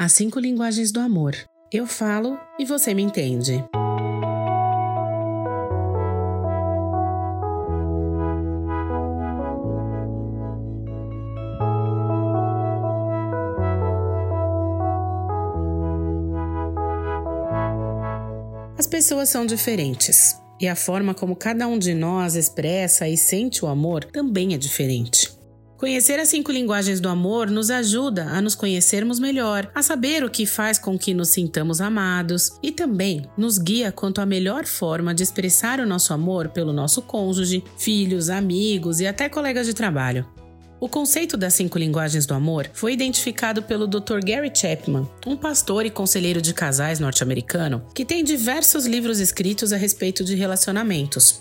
As cinco linguagens do amor. Eu falo e você me entende. As pessoas são diferentes e a forma como cada um de nós expressa e sente o amor também é diferente. Conhecer as cinco linguagens do amor nos ajuda a nos conhecermos melhor, a saber o que faz com que nos sintamos amados e também nos guia quanto à melhor forma de expressar o nosso amor pelo nosso cônjuge, filhos, amigos e até colegas de trabalho. O conceito das cinco linguagens do amor foi identificado pelo Dr. Gary Chapman, um pastor e conselheiro de casais norte-americano que tem diversos livros escritos a respeito de relacionamentos.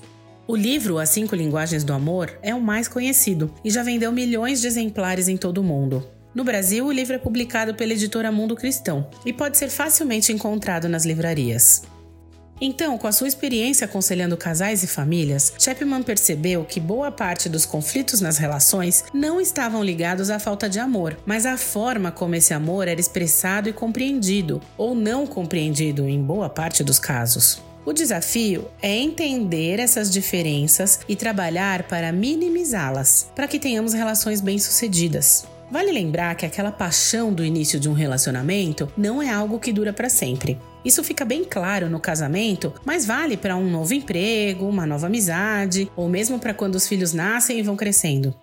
O livro As Cinco Linguagens do Amor é o mais conhecido e já vendeu milhões de exemplares em todo o mundo. No Brasil, o livro é publicado pela editora Mundo Cristão e pode ser facilmente encontrado nas livrarias. Então, com a sua experiência aconselhando casais e famílias, Chapman percebeu que boa parte dos conflitos nas relações não estavam ligados à falta de amor, mas à forma como esse amor era expressado e compreendido, ou não compreendido em boa parte dos casos. O desafio é entender essas diferenças e trabalhar para minimizá-las, para que tenhamos relações bem-sucedidas. Vale lembrar que aquela paixão do início de um relacionamento não é algo que dura para sempre. Isso fica bem claro no casamento, mas vale para um novo emprego, uma nova amizade, ou mesmo para quando os filhos nascem e vão crescendo.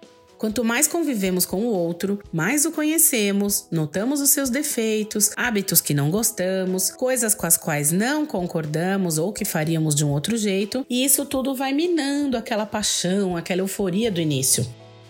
Quanto mais convivemos com o outro, mais o conhecemos, notamos os seus defeitos, hábitos que não gostamos, coisas com as quais não concordamos ou que faríamos de um outro jeito, e isso tudo vai minando aquela paixão, aquela euforia do início.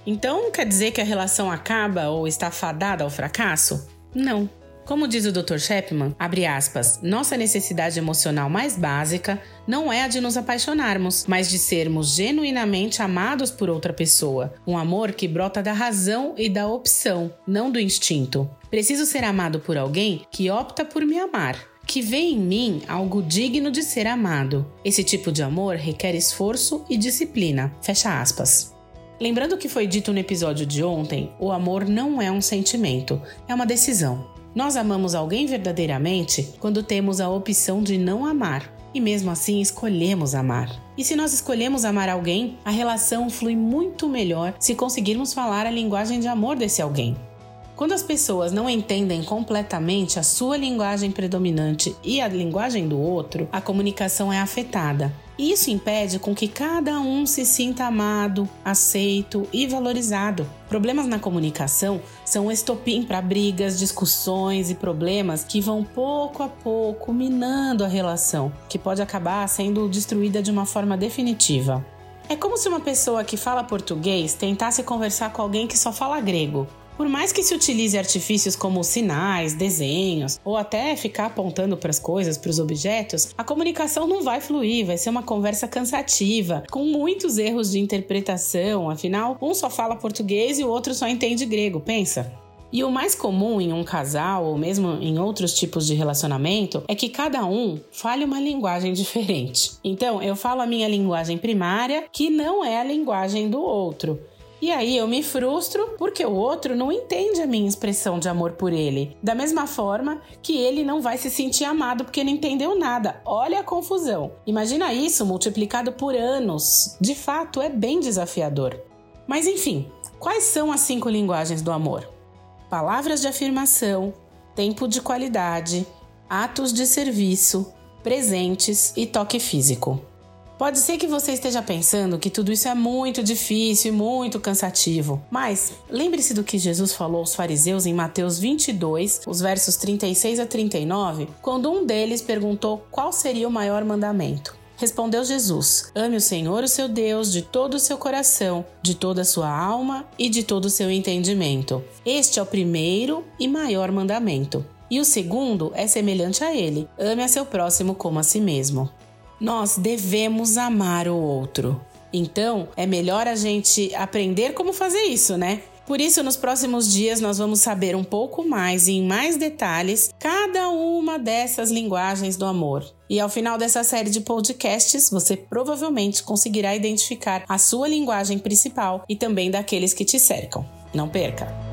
Então, quer dizer que a relação acaba ou está fadada ao fracasso? Não. Como diz o Dr. Chapman, abre aspas, nossa necessidade emocional mais básica não é a de nos apaixonarmos, mas de sermos genuinamente amados por outra pessoa. Um amor que brota da razão e da opção, não do instinto. Preciso ser amado por alguém que opta por me amar, que vê em mim algo digno de ser amado. Esse tipo de amor requer esforço e disciplina. Fecha aspas. Lembrando que foi dito no episódio de ontem, o amor não é um sentimento, é uma decisão. Nós amamos alguém verdadeiramente quando temos a opção de não amar e mesmo assim escolhemos amar. E se nós escolhemos amar alguém, a relação flui muito melhor se conseguirmos falar a linguagem de amor desse alguém. Quando as pessoas não entendem completamente a sua linguagem predominante e a linguagem do outro, a comunicação é afetada isso impede com que cada um se sinta amado, aceito e valorizado. Problemas na comunicação são estopim para brigas, discussões e problemas que vão pouco a pouco minando a relação, que pode acabar sendo destruída de uma forma definitiva. É como se uma pessoa que fala português tentasse conversar com alguém que só fala grego. Por mais que se utilize artifícios como sinais, desenhos ou até ficar apontando para as coisas, para os objetos, a comunicação não vai fluir, vai ser uma conversa cansativa, com muitos erros de interpretação. Afinal, um só fala português e o outro só entende grego, pensa. E o mais comum em um casal ou mesmo em outros tipos de relacionamento é que cada um fale uma linguagem diferente. Então, eu falo a minha linguagem primária, que não é a linguagem do outro. E aí eu me frustro porque o outro não entende a minha expressão de amor por ele. Da mesma forma que ele não vai se sentir amado porque não entendeu nada. Olha a confusão. Imagina isso multiplicado por anos. De fato, é bem desafiador. Mas enfim, quais são as cinco linguagens do amor? Palavras de afirmação, tempo de qualidade, atos de serviço, presentes e toque físico. Pode ser que você esteja pensando que tudo isso é muito difícil e muito cansativo, mas lembre-se do que Jesus falou aos fariseus em Mateus 22, os versos 36 a 39, quando um deles perguntou qual seria o maior mandamento. Respondeu Jesus: Ame o Senhor, o seu Deus, de todo o seu coração, de toda a sua alma e de todo o seu entendimento. Este é o primeiro e maior mandamento. E o segundo é semelhante a ele: ame a seu próximo como a si mesmo nós devemos amar o outro. Então, é melhor a gente aprender como fazer isso, né? Por isso, nos próximos dias, nós vamos saber um pouco mais e em mais detalhes cada uma dessas linguagens do amor. E ao final dessa série de podcasts, você provavelmente conseguirá identificar a sua linguagem principal e também daqueles que te cercam. Não perca!